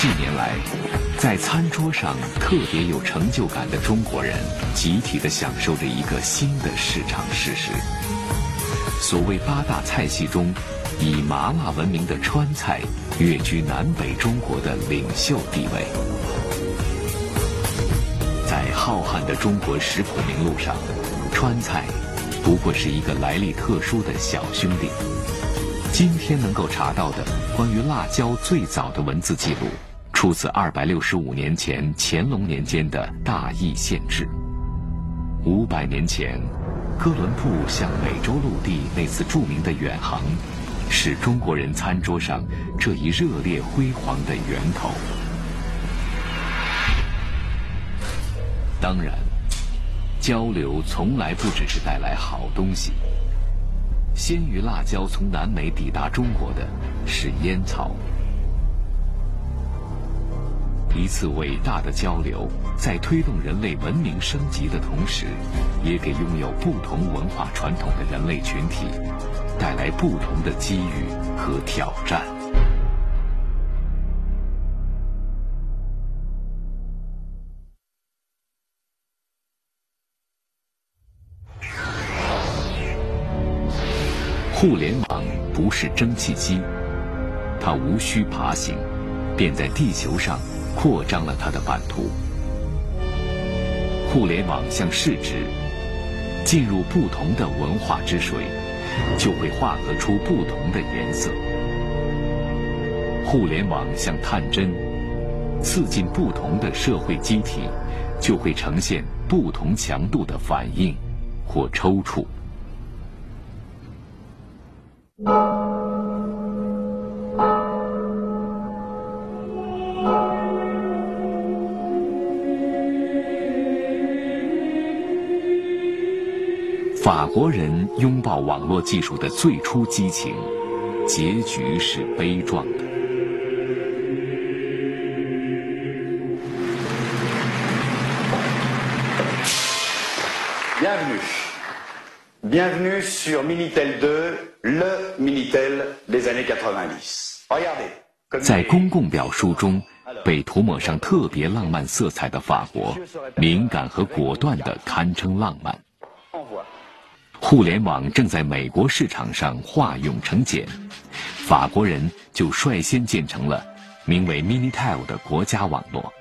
近年来，在餐桌上特别有成就感的中国人，集体的享受着一个新的市场事实。所谓八大菜系中，以麻辣闻名的川菜，跃居南北中国的领袖地位。在浩瀚的中国食谱名录上，川菜不过是一个来历特殊的小兄弟。今天能够查到的关于辣椒最早的文字记录。出自二百六十五年前乾隆年间的大邑县志。五百年前，哥伦布向美洲陆地那次著名的远航，是中国人餐桌上这一热烈辉煌的源头。当然，交流从来不只是带来好东西。先于辣椒从南美抵达中国的是烟草。一次伟大的交流，在推动人类文明升级的同时，也给拥有不同文化传统的人类群体带来不同的机遇和挑战。互联网不是蒸汽机，它无需爬行，便在地球上。扩张了它的版图。互联网像试纸，进入不同的文化之水，就会化合出不同的颜色。互联网像探针，刺进不同的社会机体，就会呈现不同强度的反应或抽搐。法国人拥抱网络技术的最初激情，结局是悲壮的。Bienvenue，Bienvenue sur Minitel 2，le Minitel des années 90。Regardez。在公共表述中，被涂抹上特别浪漫色彩的法国，敏感和果断的堪称浪漫。互联网正在美国市场上化蛹成茧，法国人就率先建成了名为 Minitel 的国家网络。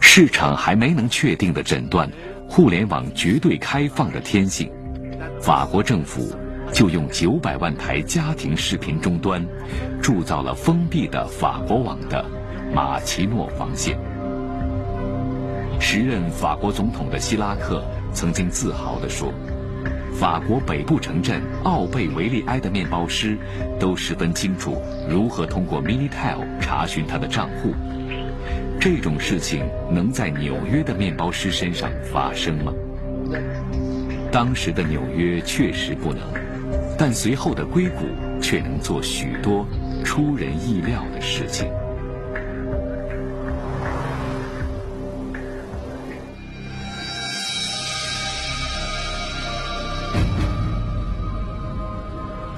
市场还没能确定的诊断互联网绝对开放的天性，法国政府就用九百万台家庭视频终端，铸造了封闭的法国网的马奇诺防线。时任法国总统的希拉克曾经自豪地说：“法国北部城镇奥贝维利埃的面包师都十分清楚如何通过 Minitel 查询他的账户。这种事情能在纽约的面包师身上发生吗？当时的纽约确实不能，但随后的硅谷却能做许多出人意料的事情。”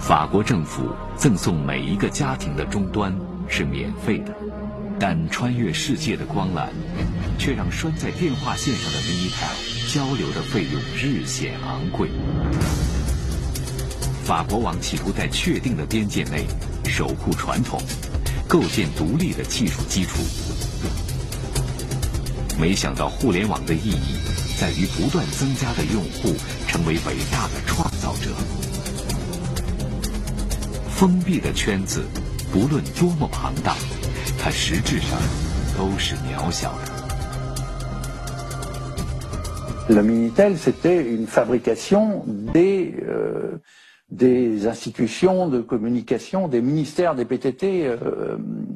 法国政府赠送每一个家庭的终端是免费的，但穿越世界的光缆，却让拴在电话线上的 Minitel 交流的费用日显昂贵。法国网企图在确定的边界内守护传统，构建独立的技术基础。没想到互联网的意义在于不断增加的用户成为伟大的创造者。封闭的圈子，不论多么庞大，它实质上都是渺小的。Le Minitel, c'était une fabrication des des institutions de communication, des ministères des PTT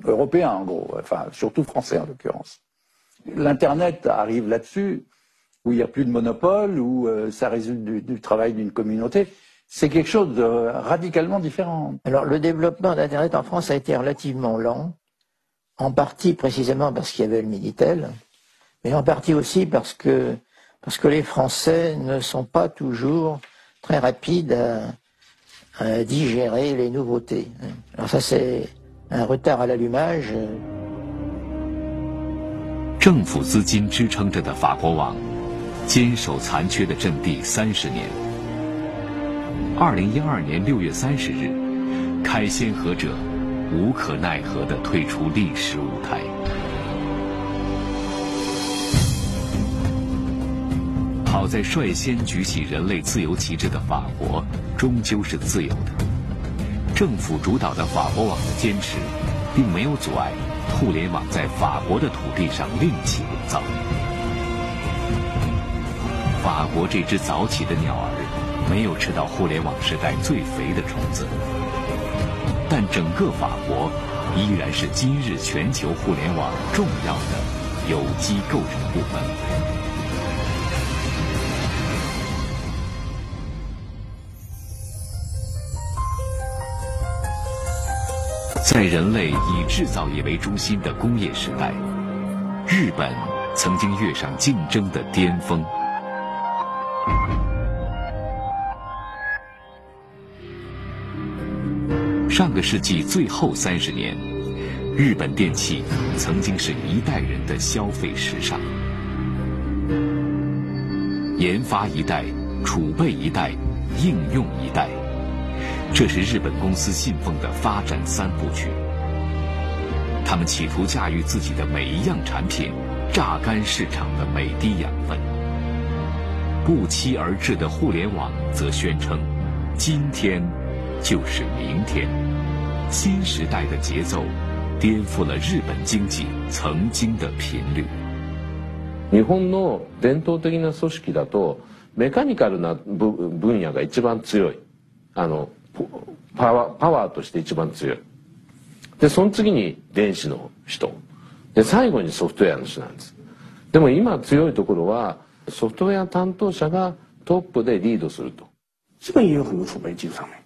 européens, en gros, enfin surtout français en l'occurrence. L'internet arrive là-dessus, où il n'y a plus de monopole, où ça résulte du travail d'une communauté. c'est quelque chose de radicalement différent. Alors le développement d'Internet en France a été relativement lent, en partie précisément parce qu'il y avait le Minitel, mais en partie aussi parce que, parce que les Français ne sont pas toujours très rapides euh, digérer les nouveautés. Alors ça c'est un retard à l'allumage. 政府资金支撑着的法国网，坚守残缺的阵地三十年。 二零一二年六月三十日，开先河者无可奈何地退出历史舞台。好在率先举起人类自由旗帜的法国，终究是自由的。政府主导的法国网的坚持，并没有阻碍互联网在法国的土地上另起炉灶。法国这只早起的鸟儿，没有吃到互联网时代最肥的虫子，但整个法国依然是今日全球互联网重要的有机构成部分。在人类以制造业为中心的工业时代，日本曾经跃上竞争的巅峰。上个世纪最后三十年，日本电器曾经是一代人的消费时尚。研发一代，储备一代，应用一代。这是日本公司信奉的发展三部曲。他们企图驾驭自己的每一样产品，榨干市场的每滴养分。不期而至的互联网则宣称：“今天就是明天。”新时代的节奏颠覆了日本经济曾经的频率。日本の伝統的な組織だとメカニカルな分野が一番強い。あのパワーパワーとして一番強いでその次に電子の人で最後にソフトウェアの人なんですでも今强いところはソフトウェア担当者がトップでリードすると日本也有很多储备技术上面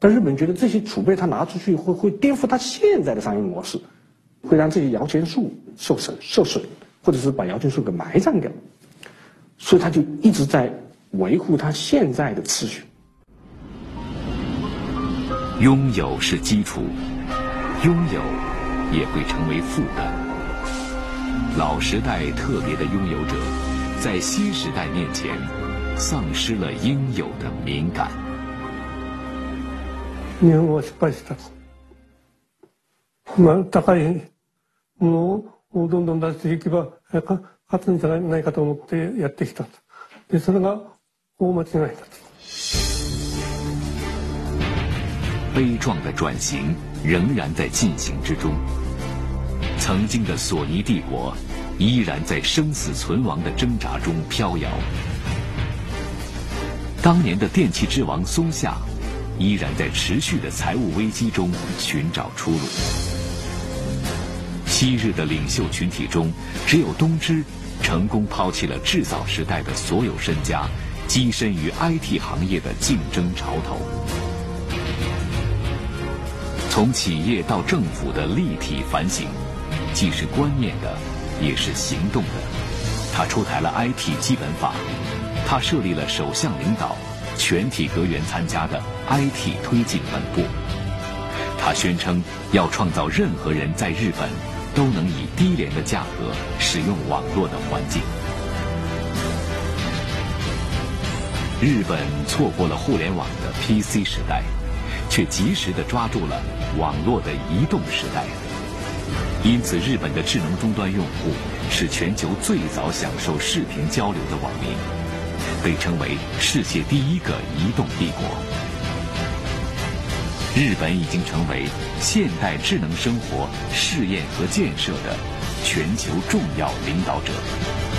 但日本觉得这些储备他拿出去会会颠覆他现在的商业模式会让这些摇钱树受损受损或者是把摇钱树给埋葬掉所以他就一直在维护他现在的秩序拥有是基础，拥有也会成为负担。老时代特别的拥有者，在新时代面前，丧失了应有的敏感。日本は失敗した。まあ高いものをどんどん出していけば勝つんじゃないかと思ってやってきた。でそれが大間違いだと。悲壮的转型仍然在进行之中。曾经的索尼帝国依然在生死存亡的挣扎中飘摇。当年的电器之王松下 依然在持续的财务危机中寻找出路。昔日的领袖群体中，只有东芝成功抛弃了制造时代的所有身家，跻身于 IT 行业的竞争潮头。从企业到政府的立体反省，既是观念的，也是行动的。他出台了 IT 基本法，他设立了首相领导、全体阁员参加的 IT 推进本部。他宣称要创造任何人在日本都能以低廉的价格使用网络的环境。日本错过了互联网的 PC 时代。却及时地抓住了网络的移动时代，因此日本的智能终端用户是全球最早享受视频交流的网民，被称为世界第一个移动帝国。日本已经成为现代智能生活试验和建设的全球重要领导者。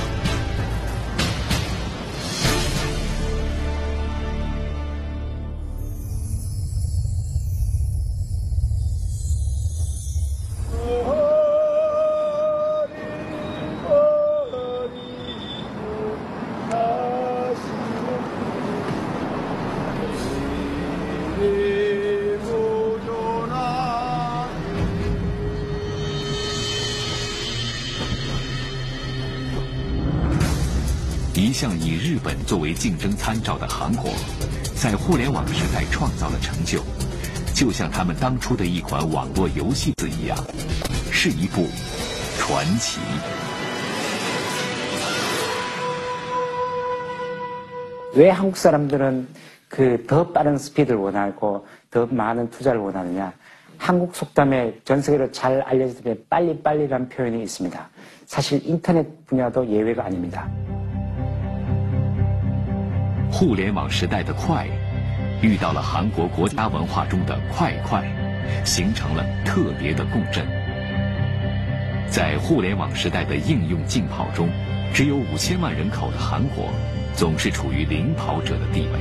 作为竞争参照的韩国， 在互联网时代创造了成就，就像他们当初的一款网络游戏子一样，是一部传奇。 왜 한국 사람들은 그 더 빠른 스피드를 원하고 더 많은 투자를 원하느냐? 한국 속담에 전 세계로 잘 알려진 빨리빨리라는 표현이 있습니다. 사실 인터넷 분야도 예외가 아닙니다. 互联网时代的快，遇到了韩国国家文化中的快快，形成了特别的共振。在互联网时代的应用竞跑中，只有五千万人口的韩国，总是处于领跑者的地位。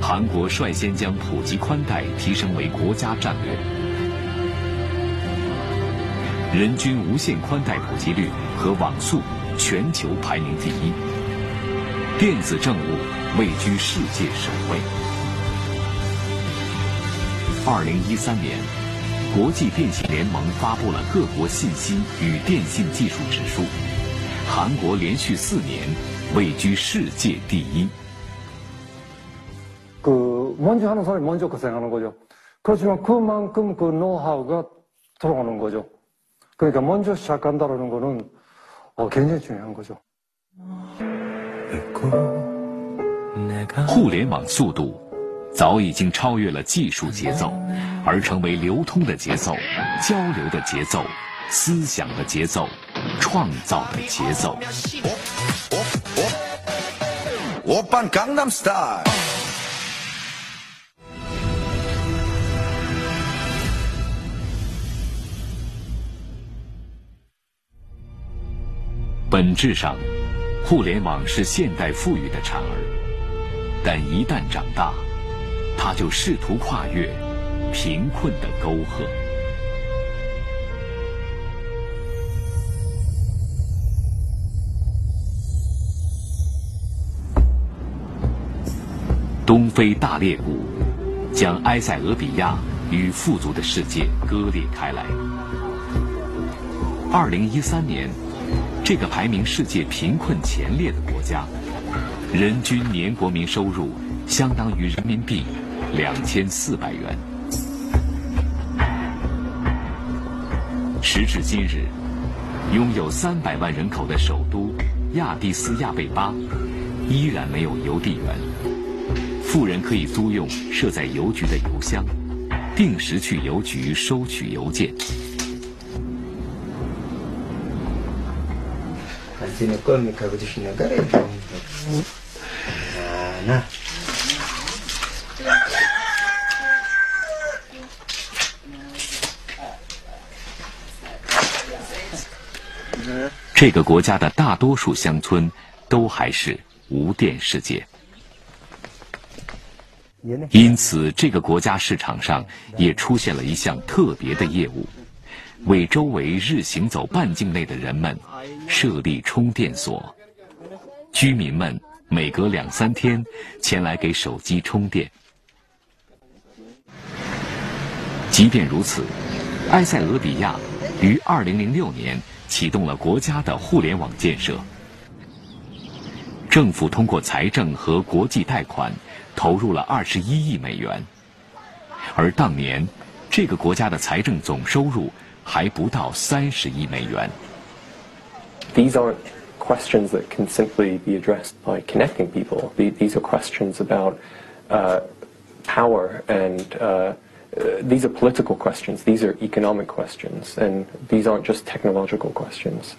韩国率先将普及宽带提升为国家战略，人均无线宽带普及率和网速全球排名第一。电子政务位居世界首位。二零一三年，国际电信联盟发布了各国信息与电信技术指数，韩国连续四年位居世界第一。 그 먼저 하는 사람이 먼저 고생하는 거죠. 그렇지만 그만큼 그 노하우가 들어가는 거죠. 그러니까 먼저 시작한다는 거는 어, 굉장히 중요한 거죠. 互联网速度早已经超越了技术节奏而成为流通的节奏交流的节奏思想的节奏创造的节奏。本质上互联网是现代富裕的产儿，但一旦长大，它就试图跨越贫困的沟壑。东非大裂谷将埃塞俄比亚与富足的世界割裂开来。二零一三年。这个排名世界贫困前列的国家，人均年国民收入相当于人民币两千四百元。时至今日，拥有三百万人口的首都亚的斯亚贝巴，依然没有邮递员。富人可以租用设在邮局的邮箱，定时去邮局收取邮件。这个国家的大多数乡村都还是无电世界，因此这个国家市场上也出现了一项特别的业务。为周围日行走半径内的人们设立充电所，居民们每隔两三天前来给手机充电。即便如此，埃塞俄比亚于2006年启动了国家的互联网建设，政府通过财政和国际贷款投入了21亿美元，而当年这个国家的财政总收入。还不到三十亿美元。These aren't questions that can simply be addressed by connecting people. These are questions about uh, power and uh, these are political questions. These are economic questions, and these aren't just technological questions.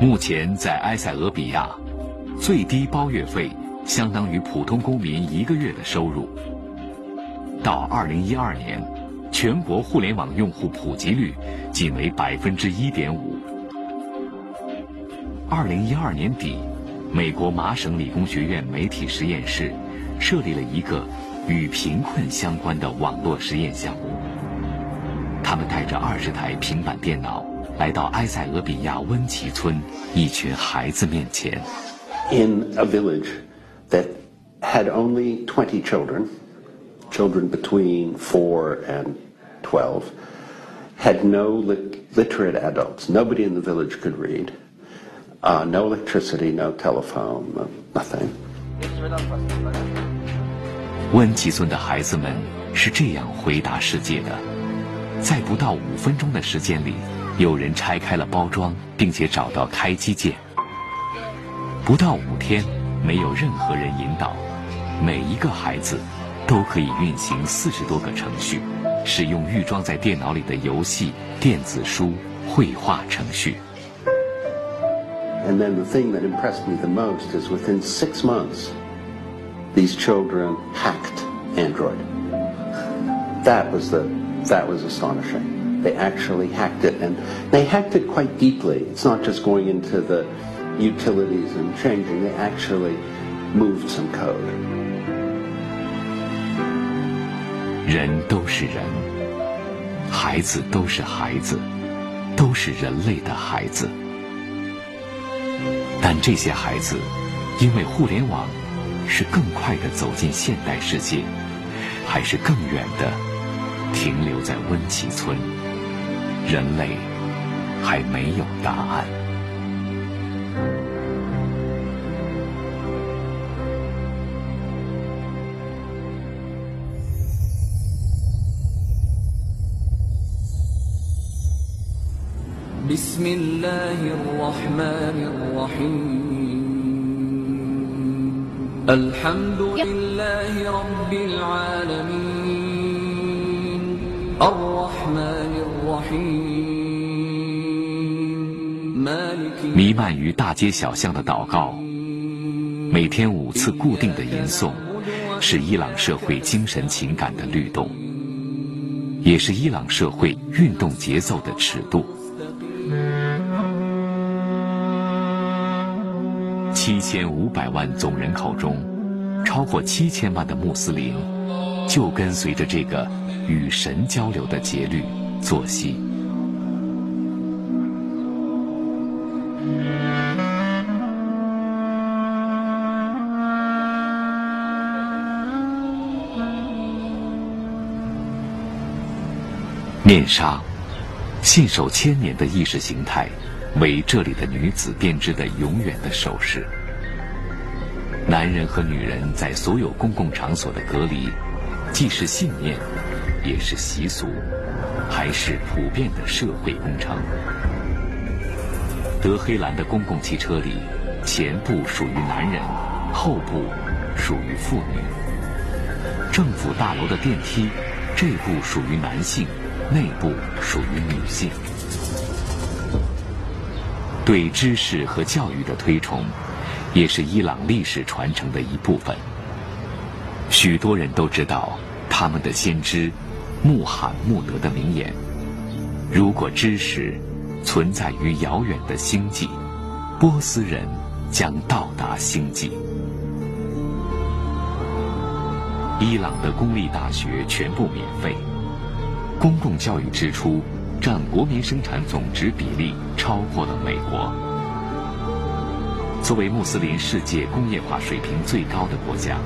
目前在埃塞俄比亚，最低包月费相当于普通公民一个月的收入。到二零一二年，全国互联网用户普及率仅为百分之一点五。二零一二年底，美国麻省理工学院媒体实验室设立了一个与贫困相关的网络实验项目。他们带着二十台平板电脑来到埃塞俄比亚温奇村一群孩子面前。In a village that had only twenty children. Children between 4 and 12 had no lit- literate adults. Nobody in the village could read. Uh, no electricity, no telephone, nothing. 温吉村的孩子们是这样回答世界的：在不到五分钟的时间里，有人拆开了包装，并且找到开机键。不到五天，没有任何人引导，每一个孩子都可以运行四十多个程序，使用预装在电脑里的游戏、电子书、绘画程序。And then the thing that impressed me the most is within six months, these children hacked Android. That was the that was astonishing. They actually hacked it, and they hacked it quite deeply. It's not just going into the utilities and changing. They actually moved some code. 人都是人，孩子都是孩子，都是人类的孩子。但这些孩子，因为互联网，是更快的走进现代世界，还是更远的停留在温奇村？人类还没有答案。بسم الله الرحمن الرحيم الحمد لله رب العالمين الرحمن الرحيم مالك 弥漫于大街小巷的祷告，每天五次固定的吟诵，是伊朗社会精神情感的律动，也是伊朗社会运动节奏的尺度。 七千五百万总人口中，超过七千万的穆斯林，就跟随着这个与神交流的节律作息。面纱，信守千年的意识形态。为这里的女子编织的永远的首饰。男人和女人在所有公共场所的隔离，既是信念，也是习俗，还是普遍的社会工程。德黑兰的公共汽车里，前部属于男人，后部属于妇女。政府大楼的电梯，这部属于男性，内部属于女性。对知识和教育的推崇，也是伊朗历史传承的一部分。许多人都知道他们的先知穆罕默德的名言：“如果知识存在于遥远的星际，波斯人将到达星际。”伊朗的公立大学全部免费，公共教育支出。占国民生产总值比例超过了美国。作为穆斯林世界工业化水平最高的国家，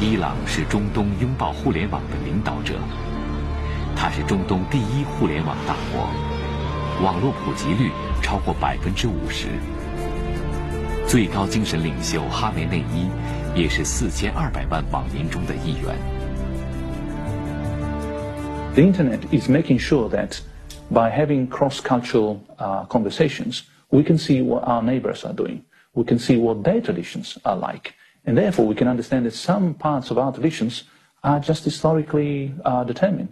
伊朗是中东拥抱互联网的领导者。它是中东第一互联网大国，网络普及率超过百分之五十。最高精神领袖哈梅内伊也是四千二百万网民中的一员。The Internet is making sure that by having cross-cultural uh, conversations, we can see what our neighbors are doing. We can see what their traditions are like. And therefore, we can understand that some parts of our traditions are just historically uh, determined.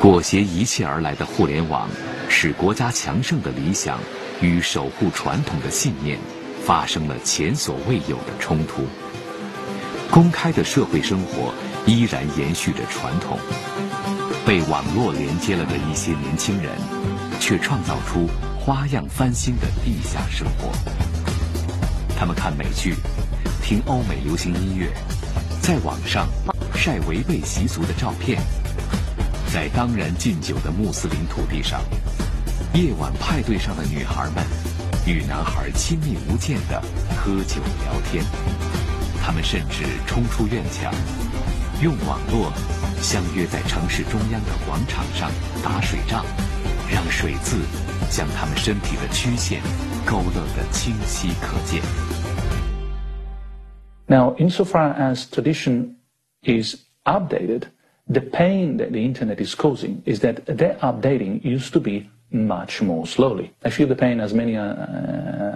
裹挟一切而来的互联网，使国家强盛的理想与守护传统的信念发生了前所未有的冲突。公开的社会生活依然延续着传统。 被网络连接了的一些年轻人，却创造出花样翻新的地下生活。他们看美剧，听欧美流行音乐，在网上晒违背习俗的照片。在当然禁酒的穆斯林土地上，夜晚派对上的女孩们与男孩亲密无间的喝酒聊天。他们甚至冲出院墙，用网络。相约在城市中央的广场上打水仗， 让水渍将他们身体的曲线勾勒得清晰可见。 Now, insofar as tradition is updated, the pain that the internet is causing is that that updating used to be much more slowly. I feel the pain, as many uh,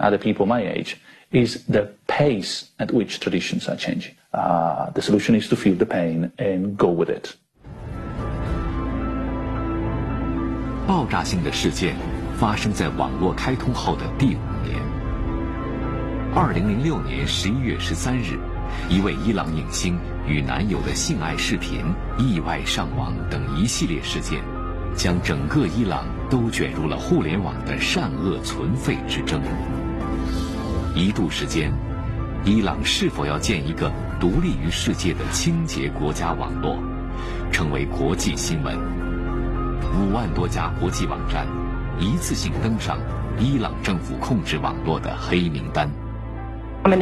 other people my age, Is the pace at which traditions are changing. Uh, the solution is to feel the pain and go with it. 爆炸性的事件发生在网络开通后的第五年。二零零六年十一月十三日，一位伊朗影星与男友的性爱视频意外上网等一系列事件，将整个伊朗都卷入了互联网的善恶存废之争。一度时间，伊朗是否要建一个独立于世界的清洁国家网络，成为国际新闻。五万多家国际网站一次性登上伊朗政府控制网络的黑名单。二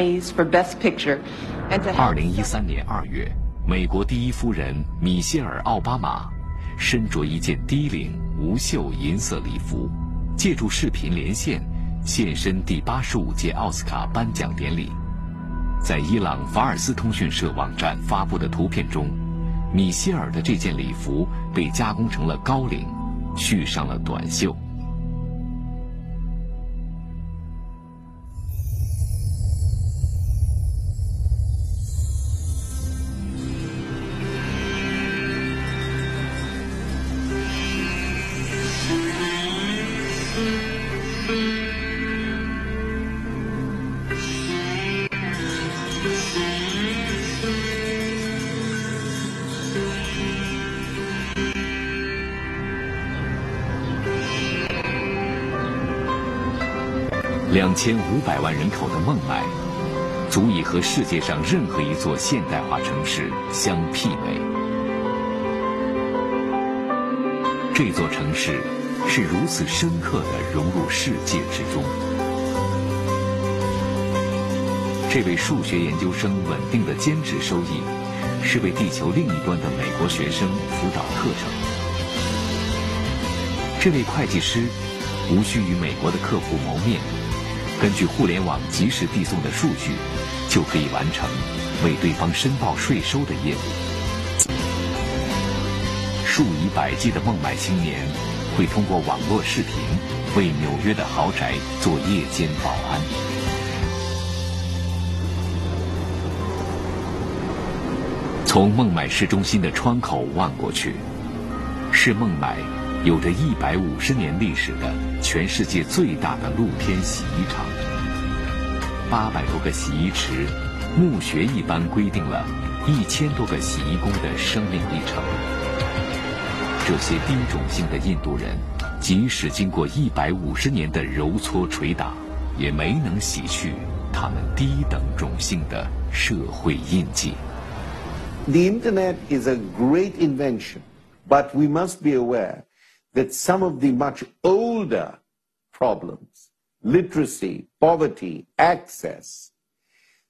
零一三年二月，美国第一夫人米歇尔·奥巴马身着一件低领无袖银色礼服，借助视频连线现身第八十五届奥斯卡颁奖典礼。在伊朗法尔斯通讯社网站发布的图片中，米歇尔的这件礼服被加工成了高领，续上了短袖。千五百万人口的孟买，足以和世界上任何一座现代化城市相媲美。这座城市是如此深刻地融入世界之中。这位数学研究生稳定的兼职收益，是为地球另一端的美国学生辅导课程。这位会计师无需与美国的客户谋面。根据互联网及时递送的数据，就可以完成为对方申报税收的业务。数以百计的孟买青年会通过网络视频为纽约的豪宅做夜间保安。从孟买市中心的窗口望过去，是孟买。有着一百五十年历史的全世界最大的露天洗衣厂，八百多个洗衣池，墓穴一般规定了一千多个洗衣工的生命历程。这些低种姓的印度人，即使经过一百五十年的揉搓捶打，也没能洗去他们低等种姓的社会印记。The internet is a great invention, but we must be aware that some of the much older problems, literacy, poverty, access,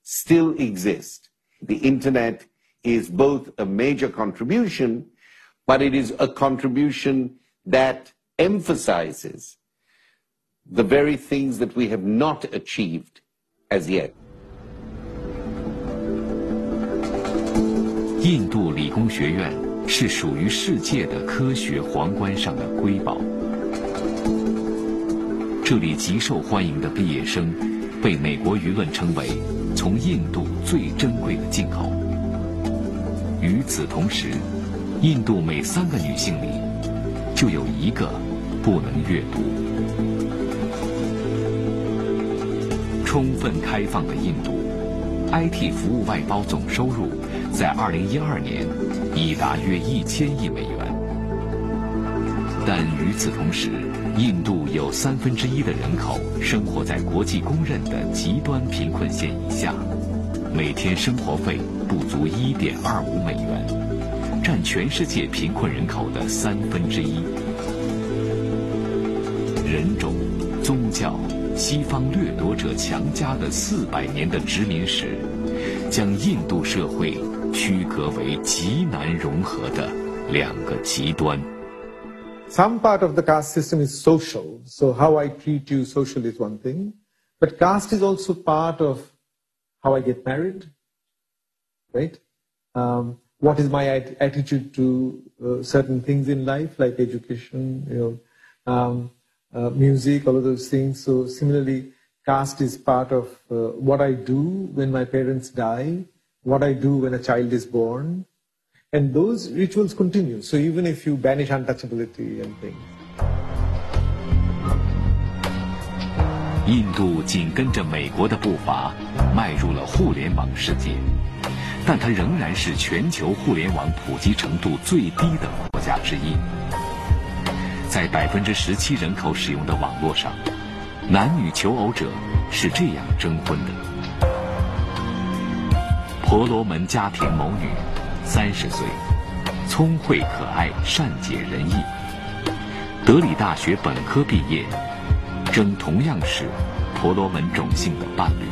still exist. The internet is both a major contribution, but it is a contribution that emphasizes the very things that we have not achieved as yet. 印度理工学院 是属于世界的科学皇冠上的瑰宝。这里极受欢迎的毕业生，被美国舆论称为从印度最珍贵的进口。与此同时，印度每三个女性里就有一个不能阅读。充分开放的印度，IT 服务外包总收入在2012年已达约一千亿美元。但与此同时，印度有三分之一的人口生活在国际公认的极端贫困线以下，每天生活费不足1.25美元，占全世界贫困人口的三分之一。人种、宗教、西方掠夺者强加的四百年的殖民史，将印度社会区隔为极难融合的两个极端。some part of the caste system is social. So how I treat you social is one thing. But caste is also part of how I get married, right? Um, what is my at- attitude to uh, certain things in life, like education, you know, um, uh, music, all of those things. So similarly, caste is part of uh, what I do when my parents die, what I do when a child is born, and those rituals continue. So even if you banish untouchability and things. 印度紧跟着美国的步伐，迈入了互联网世界，但它仍然是全球互联网普及程度最低的国家之一。 在百分之十七人口使用的网络上，男女求偶者是这样征婚的：婆罗门家庭某女，三十岁，聪慧可爱，善解人意，德里大学本科毕业。征同样是婆罗门种姓的伴侣。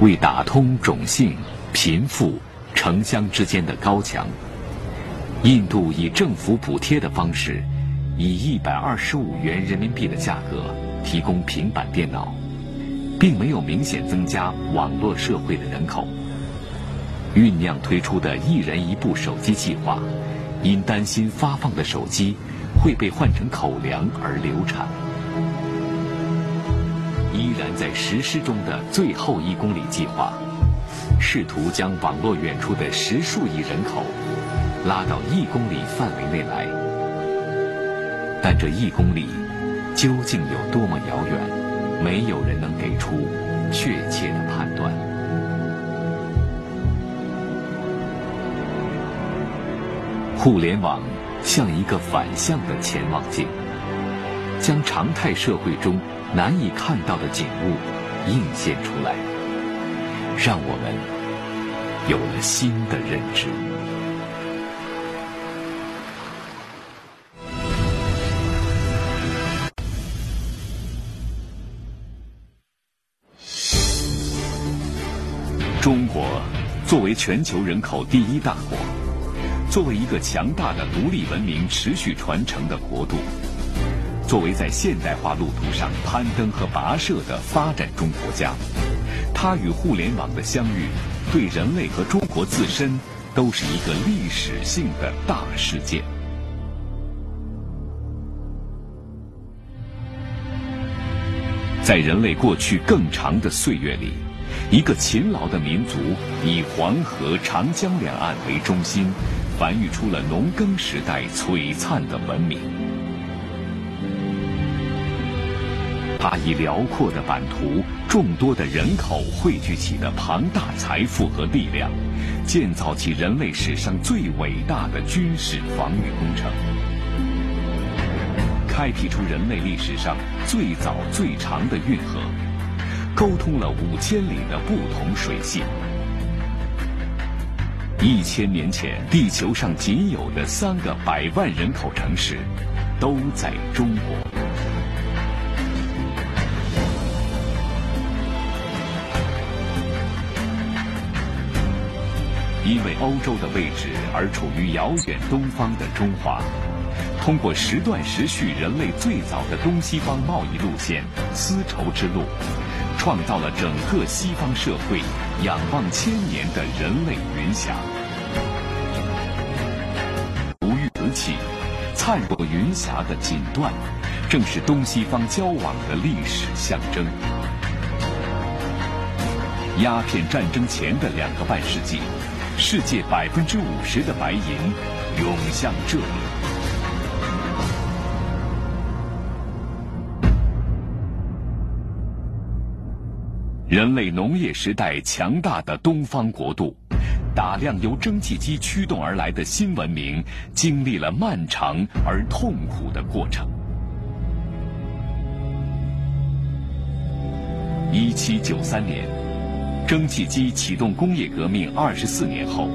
为打通种姓、贫富、城乡之间的高墙，印度以政府补贴的方式，以一百二十五元人民币的价格提供平板电脑，并没有明显增加网络社会的人口。酝酿推出的一人一部手机计划，因担心发放的手机。会被换成口粮而流产。依然在实施中的最后一公里计划，试图将网络远处的十数亿人口拉到一公里范围内来。但这一公里究竟有多么遥远，没有人能给出确切的判断。互联网。像一个反向的潜望镜，将常态社会中难以看到的景物映现出来，让我们有了新的认知。为全球人口第一大国。作为一个强大的独立文明持续传承的国度，作为在现代化路途上攀登和跋涉的发展中国家，它与互联网的相遇，对人类和中国自身都是一个历史性的大事件。在人类过去更长的岁月里，一个勤劳的民族以黄河、长江两岸为中心。繁育出了农耕时代璀璨的文明。它以辽阔的版图、众多的人口汇聚起的庞大财富和力量，建造起人类史上最伟大的军事防御工程，开辟出人类历史上最早最长的运河，沟通了五千里的不同水系。一千年前，地球上仅有的三个百万人口城市，都在中国。因为欧洲的位置而处于遥远东方的中华，通过时断时续人类最早的东西方贸易路线——丝绸之路。创造了整个西方社会仰望千年的人类云霞。如玉瓷器，灿若云霞的锦缎，正是东西方交往的历史象征。鸦片战争前的两个半世纪，世界百分之五十的白银涌向这里。人类农业时代强大的东方国度，大量由蒸汽机驱动而来的新文明，经历了漫长而痛苦的过程。一七九三年，蒸汽机启动工业革命二十四年后，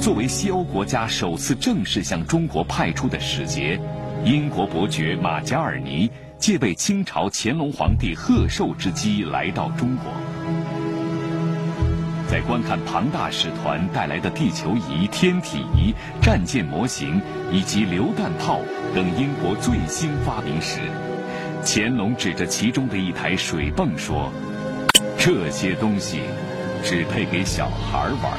作为西欧国家首次正式向中国派出的使节，英国伯爵马加尔尼。借被清朝乾隆皇帝贺寿之机来到中国，在观看庞大使团带来的地球仪、天体仪、战舰模型以及榴弹炮等英国最新发明时，乾隆指着其中的一台水泵说：“这些东西只配给小孩玩。”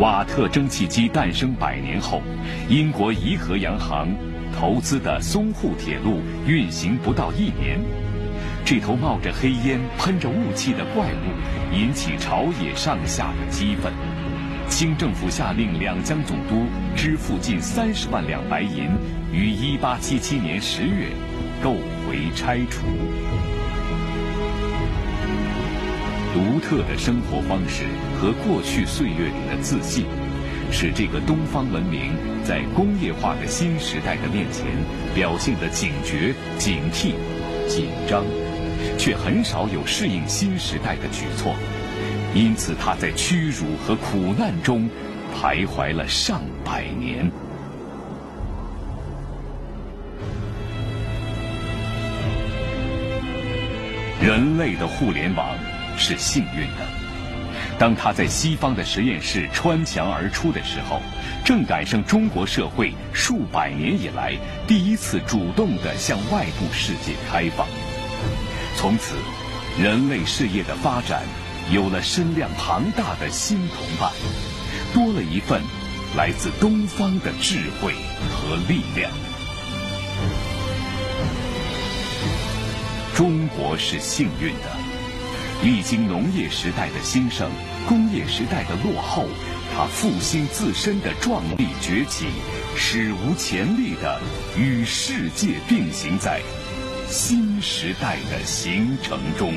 瓦特蒸汽机诞生百年后，英国怡和洋行投资的淞沪铁路运行不到一年，这头冒着黑烟、喷着雾气的怪物引起朝野上下的激愤。清政府下令两江总督支付近三十万两白银，于一八七七年十月购回拆除。独特的生活方式和过去岁月里的自信，使这个东方文明在工业化的新时代的面前表现得警觉、警惕、紧张，却很少有适应新时代的举措。因此，他在屈辱和苦难中徘徊了上百年。人类的互联网。是幸运的。当他在西方的实验室穿墙而出的时候，正赶上中国社会数百年以来第一次主动地向外部世界开放。从此，人类事业的发展有了身量庞大的新同伴，多了一份来自东方的智慧和力量。中国是幸运的。历经农业时代的兴盛，工业时代的落后，它复兴自身的壮丽崛起，史无前例的与世界并行在新时代的形成中。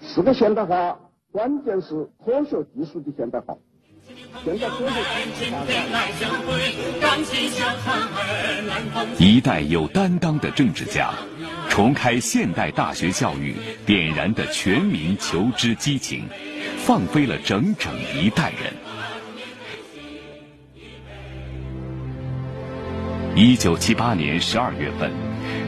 是个现代化，关键是科学技术的现代化。一代有担当的政治家，重开现代大学教育，点燃的全民求知激情，放飞了整整一代人。一九七八年十二月份，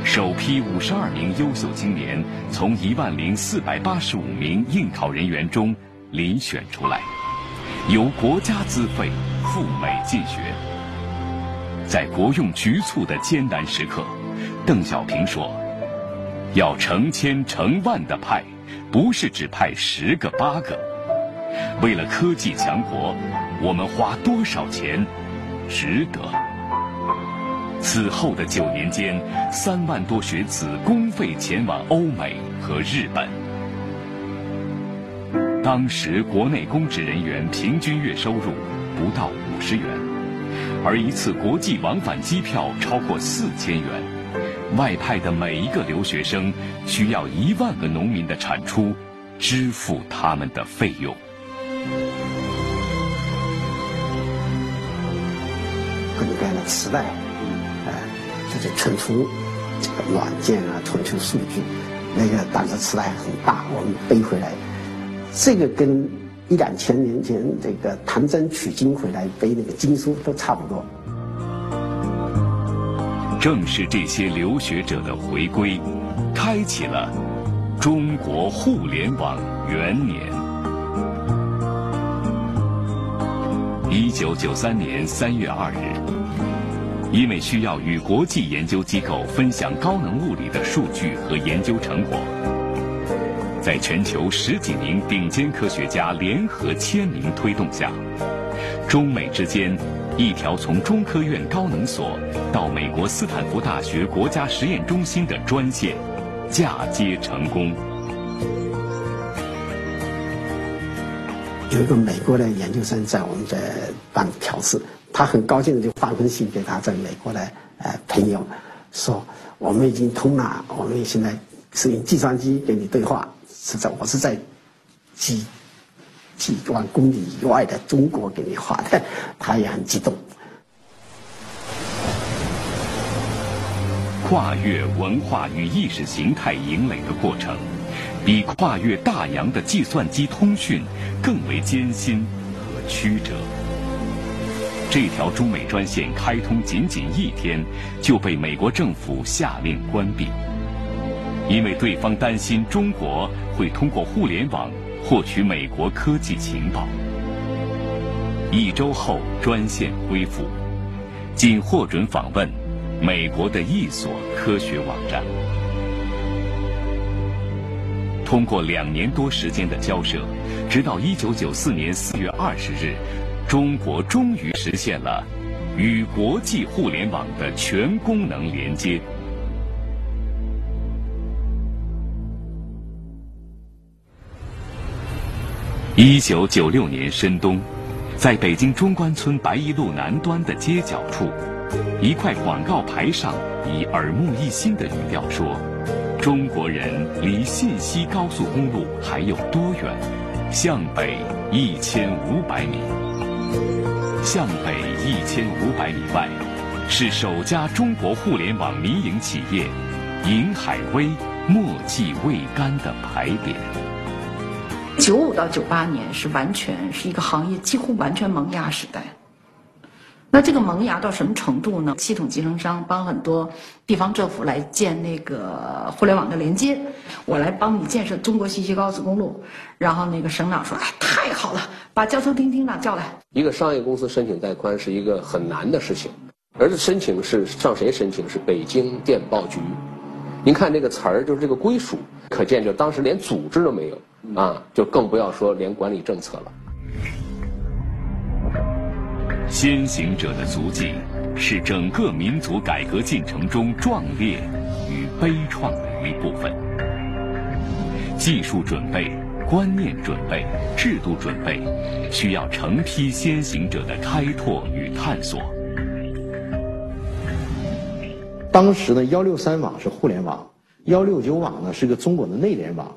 首批五十二名优秀青年从一万零四百八十五名应考人员中遴选出来。由国家资费赴美进学，在国用局促的艰难时刻，邓小平说：“要成千成万的派，不是只派十个八个。为了科技强国，我们花多少钱，值得。”此后的九年间，三万多学子公费前往欧美和日本。当时国内公职人员平均月收入不到五十元，而一次国际往返机票超过四千元，外派的每一个留学生需要一万个农民的产出支付他们的费用。各种各样的磁带，呃，就是存储这个软件啊，存储数据，那个当时磁带很大，我们背回来。这个跟一两千年前这个唐僧取经回来背那个经书都差不多。正是这些留学者的回归，开启了中国互联网元年。一九九三年三月二日，因为需要与国际研究机构分享高能物理的数据和研究成果。在全球十几名顶尖科学家联合签名推动下，中美之间一条从中科院高能所到美国斯坦福大学国家实验中心的专线嫁接成功。有一个美国的研究生在我们这办调试，他很高兴的就发封信给他在美国的呃朋友，说我们已经通了，我们现在是用计算机跟你对话。是在我是在几几万公里以外的中国给你画的，他也很激动。跨越文化与意识形态营垒的过程，比跨越大洋的计算机通讯更为艰辛和曲折。这条中美专线开通仅仅一天，就被美国政府下令关闭，因为对方担心中国会通过互联网获取美国科技情报。一周后，专线恢复，仅获准访问美国的一所科学网站。通过两年多时间的交涉，直到1994年4月20日。中国终于实现了与国际互联网的全功能连接。一九九六年深冬，在北京中关村白宜路南端的街角处，一块广告牌上以耳目一新的语调说：“中国人离信息高速公路还有多远？向北一千五百米。”向北一千五百米外，是首家中国互联网民营企业“银海威”墨迹未干的牌匾。九五到九八年是完全是一个行业几乎完全萌芽时代。那这个萌芽到什么程度呢？系统集成商帮很多地方政府来建那个互联网的连接，我来帮你建设中国信息高速公路。然后那个省长说：“哎，太好了，把交通厅厅长叫来。”一个商业公司申请带宽是一个很难的事情，而且申请是向谁申请？是北京电报局。您看这个词儿，就是这个归属，可见就当时连组织都没有啊，就更不要说连管理政策了。先行者的足迹，是整个民族改革进程中壮烈与悲怆的一部分。技术准备、观念准备、制度准备，需要成批先行者的开拓与探索。当时呢，幺六三网是互联网，幺六九网呢是个中国的内联网，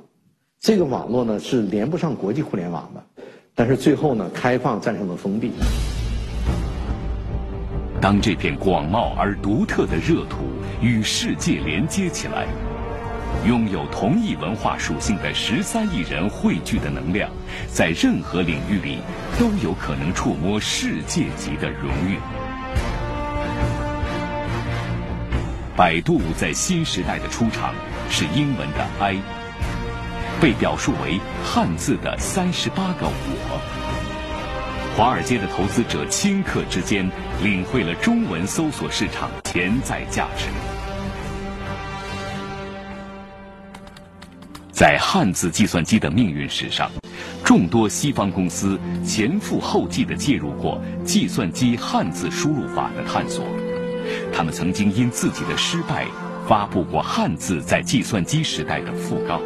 这个网络呢是连不上国际互联网的，但是最后呢，开放战胜了封闭。当这片广袤而独特的热土与世界连接起来，拥有同一文化属性的十三亿人汇聚的能量，在任何领域里都有可能触摸世界级的荣誉。百度在新时代的出场是英文的 “I”，被表述为汉字的三十八个“我”。华尔街的投资者顷刻之间领会了中文搜索市场潜在价值。在汉字计算机的命运史上，众多西方公司前赴后继地介入过计算机汉字输入法的探索。他们曾经因自己的失败发布过汉字在计算机时代的讣告。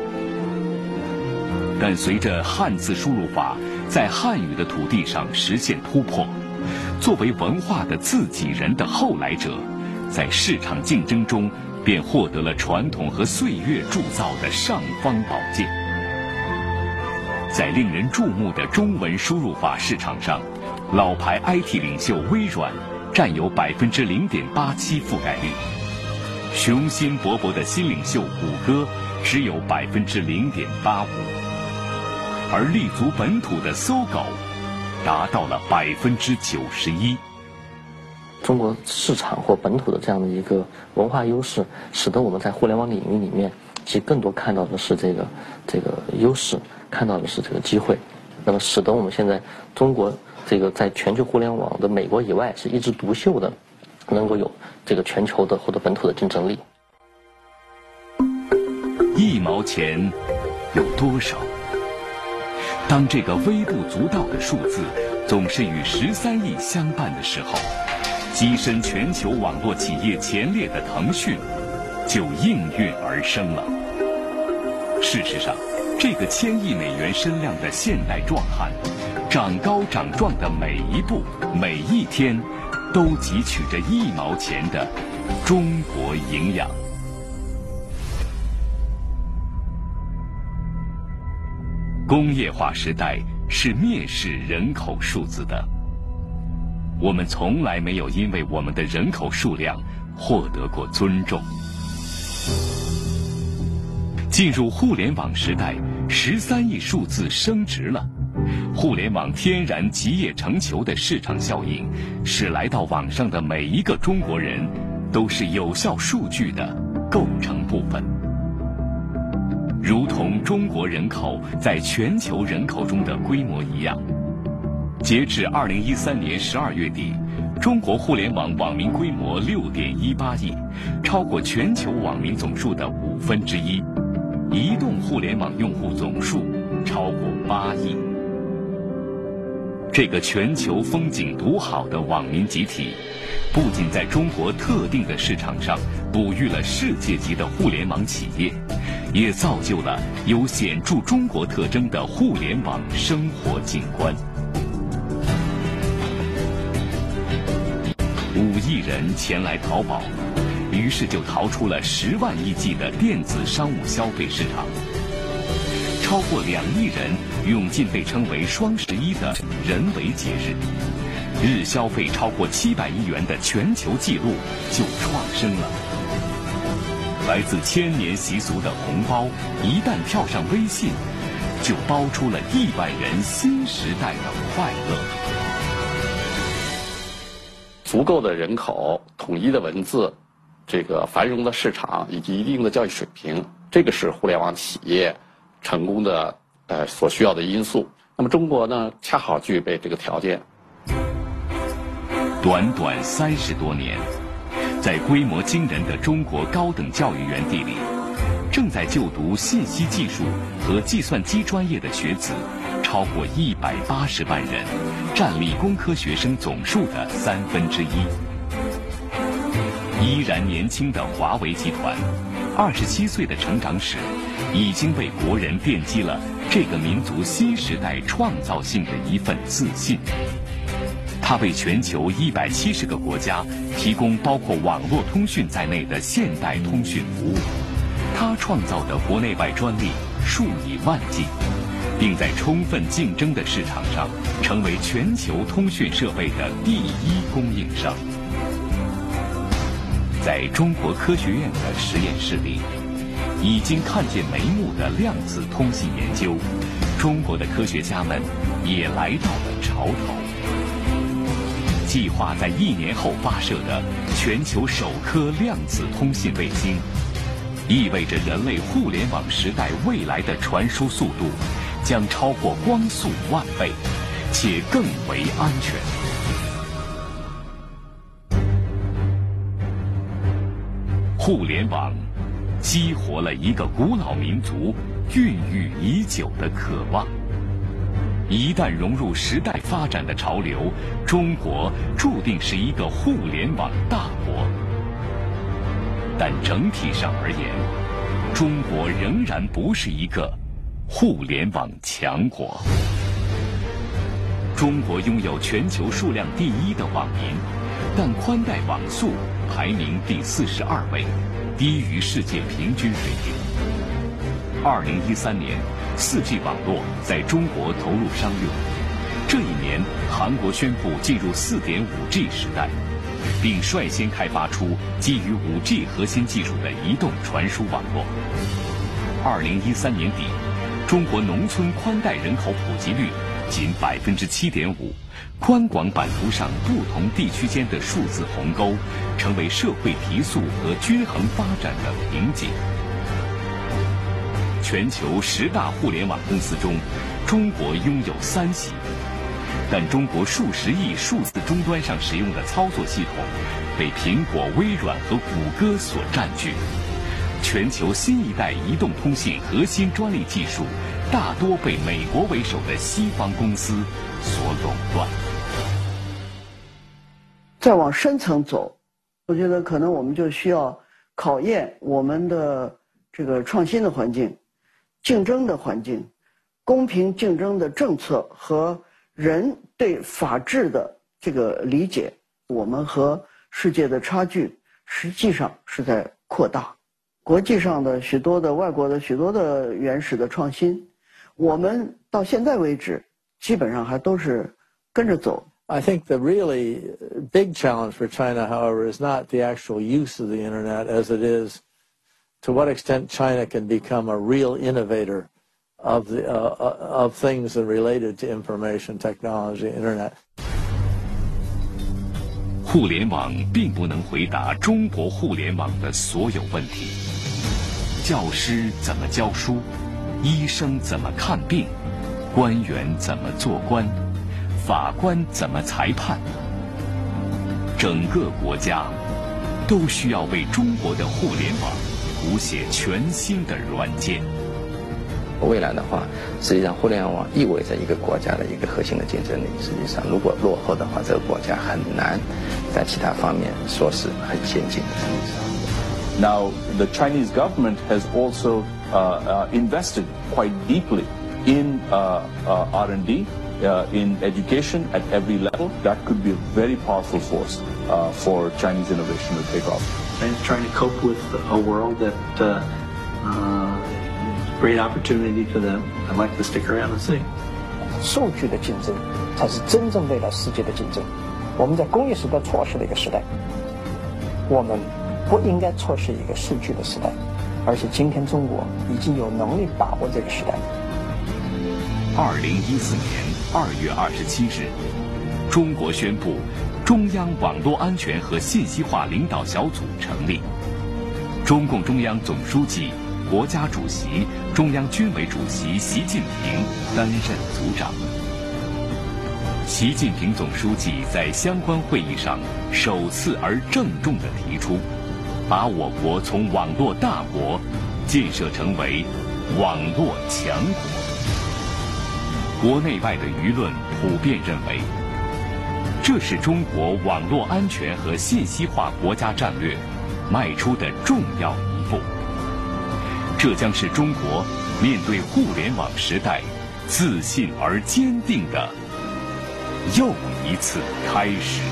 但随着汉字输入法，在汉语的土地上实现突破，作为文化的自己人的后来者，在市场竞争中便获得了传统和岁月铸造的尚方宝剑。在令人注目的中文输入法市场上，老牌 IT 领袖微软占有百分之零点八七覆盖率，雄心勃勃的新领袖谷歌只有百分之零点八五。而立足本土的搜狗，达到了百分之九十一。中国市场或本土的这样的一个文化优势，使得我们在互联网领域里面，其实更多看到的是这个这个优势，看到的是这个机会。那么，使得我们现在中国这个在全球互联网的美国以外是一枝独秀的，能够有这个全球的或者本土的竞争力。一毛钱有多少？当这个微不足道的数字总是与十三亿相伴的时候，跻身全球网络企业前列的腾讯就应运而生了。事实上，这个千亿美元身量的现代壮汉，长高长壮的每一步、每一天，都汲取着一毛钱的中国营养。工业化时代是蔑视人口数字的，我们从来没有因为我们的人口数量获得过尊重。进入互联网时代，十三亿数字升值了，互联网天然集腋成裘的市场效应，使来到网上的每一个中国人，都是有效数据的构成部分。如同中国人口在全球人口中的规模一样，截至二零一三年十二月底，中国互联网网民规模六点一八亿，超过全球网民总数的五分之一。移动互联网用户总数超过八亿。这个全球风景独好的网民集体，不仅在中国特定的市场上哺育了世界级的互联网企业，也造就了有显著中国特征的互联网生活景观。五亿人前来淘宝，于是就淘出了十万亿计的电子商务消费市场。超过两亿人涌进被称为“双十一”的人为节日，日消费超过七百亿元的全球纪录就创生了。来自千年习俗的红包，一旦跳上微信，就包出了亿万人新时代的快乐。足够的人口、统一的文字、这个繁荣的市场以及一定的教育水平，这个是互联网企业。成功的呃所需要的因素，那么中国呢恰好具备这个条件。短短三十多年，在规模惊人的中国高等教育园地里，正在就读信息技术和计算机专业的学子超过一百八十万人，占理工科学生总数的三分之一。依然年轻的华为集团，二十七岁的成长史。已经为国人奠基了这个民族新时代创造性的一份自信。它为全球一百七十个国家提供包括网络通讯在内的现代通讯服务。它创造的国内外专利数以万计，并在充分竞争的市场上成为全球通讯设备的第一供应商。在中国科学院的实验室里。已经看见眉目的量子通信研究，中国的科学家们也来到了潮头。计划在一年后发射的全球首颗量子通信卫星，意味着人类互联网时代未来的传输速度将超过光速万倍，且更为安全。互联网。激活了一个古老民族孕育已久的渴望。一旦融入时代发展的潮流，中国注定是一个互联网大国。但整体上而言，中国仍然不是一个互联网强国。中国拥有全球数量第一的网民，但宽带网速排名第四十二位。低于世界平均水平。二零一三年，四 G 网络在中国投入商用。这一年，韩国宣布进入四点五 G 时代，并率先开发出基于五 G 核心技术的移动传输网络。二零一三年底，中国农村宽带人口普及率仅百分之七点五。宽广版图上不同地区间的数字鸿沟，成为社会提速和均衡发展的瓶颈。全球十大互联网公司中，中国拥有三席，但中国数十亿数字终端上使用的操作系统，被苹果、微软和谷歌所占据。全球新一代移动通信核心专利技术，大多被美国为首的西方公司所垄断。再往深层走，我觉得可能我们就需要考验我们的这个创新的环境、竞争的环境、公平竞争的政策和人对法治的这个理解。我们和世界的差距实际上是在扩大。国际上的许多的外国的许多的原始的创新，我们到现在为止基本上还都是跟着走。I think the really big challenge for China, however, is not the actual use of the internet as it is to what extent China can become a real innovator of the uh, uh, of things that related to information technology, internet. 互联网并不能回答中国互联网的所有问题。教师怎么教书？医生怎么看病？官员怎么做官？法官怎么裁判？整个国家都需要为中国的互联网谱写全新的软件。未来的话，实际上互联网意味着一个国家的一个核心的竞争力。实际上，如果落后的话，这个国家很难在其他方面说是很先进的。Now, the Chinese government has also uh, uh, invested quite deeply in uh, uh, R&D, uh, in education at every level. That could be a very powerful force uh, for Chinese innovation to take off. and trying to cope with a world that uh, uh, great opportunity for them. I'd like to stick around and see. 数据的竞争才是真正未来世界的竞争。我们在工业时代错失了一个时代，我们 不应该错失一个数据的时代，而且今天中国已经有能力把握这个时代。二零一四年二月二十七日，中国宣布中央网络安全和信息化领导小组成立，中共中央总书记、国家主席、中央军委主席习近平担任组长。习近平总书记在相关会议上首次而郑重地提出，把我国从网络大国建设成为网络强国。国内外的舆论普遍认为，这是中国网络安全和信息化国家战略迈出的重要一步。这将是中国面对互联网时代自信而坚定的又一次开始。